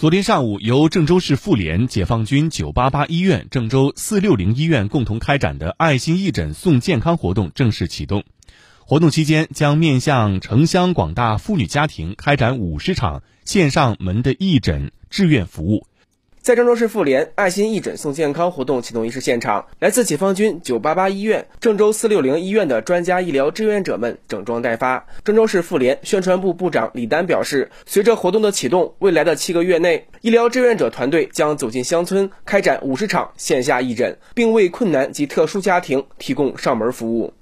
昨天上午，由郑州市妇联、解放军九八八医院、郑州四六零医院共同开展的爱心义诊送健康活动正式启动。活动期间，将面向城乡广大妇女家庭开展五十场线上门的义诊志愿服务。在郑州市妇联爱心义诊送健康活动启动仪式现场，来自解放军988医院、郑州460医院的专家医疗志愿者们整装待发。郑州市妇联宣传部部长李丹表示，随着活动的启动，未来的七个月内，医疗志愿者团队将走进乡村，开展五十场线下义诊，并为困难及特殊家庭提供上门服务。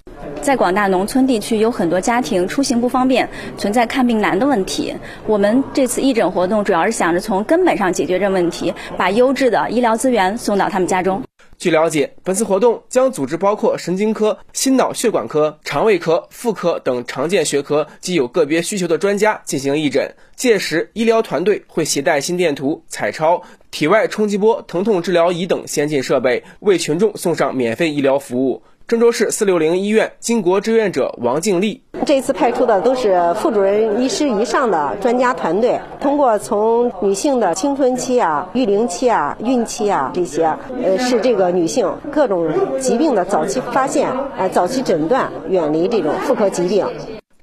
在广大农村地区，有很多家庭出行不方便，存在看病难的问题。我们这次义诊活动主要是想着从根本上解决这问题，把优质的医疗资源送到他们家中。据了解，本次活动将组织包括神经科、心脑血管科、肠胃科、妇科等常见学科及有个别需求的专家进行义诊。届时，医疗团队会携带心电图、彩超、体外冲击波、疼痛治疗仪等先进设备，为群众送上免费医疗服务。郑州市四六零医院巾帼志愿者王静丽，这次派出的都是副主任医师以上的专家团队，通过从女性的青春期啊、育龄期啊、孕期啊这些，呃，是这个女性各种疾病的早期发现、呃早期诊断，远离这种妇科疾病。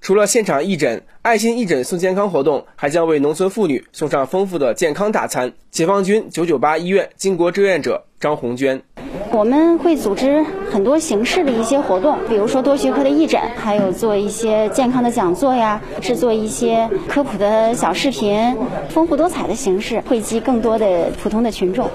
除了现场义诊，爱心义诊送健康活动还将为农村妇女送上丰富的健康大餐。解放军九九八医院巾帼志愿者张红娟。我们会组织很多形式的一些活动，比如说多学科的义诊，还有做一些健康的讲座呀，制作一些科普的小视频，丰富多彩的形式，惠及更多的普通的群众。